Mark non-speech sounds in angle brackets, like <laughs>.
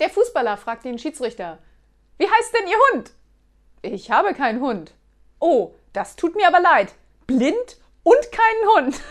Der Fußballer fragt den Schiedsrichter. Wie heißt denn Ihr Hund? Ich habe keinen Hund. Oh, das tut mir aber leid. Blind und keinen Hund. <laughs>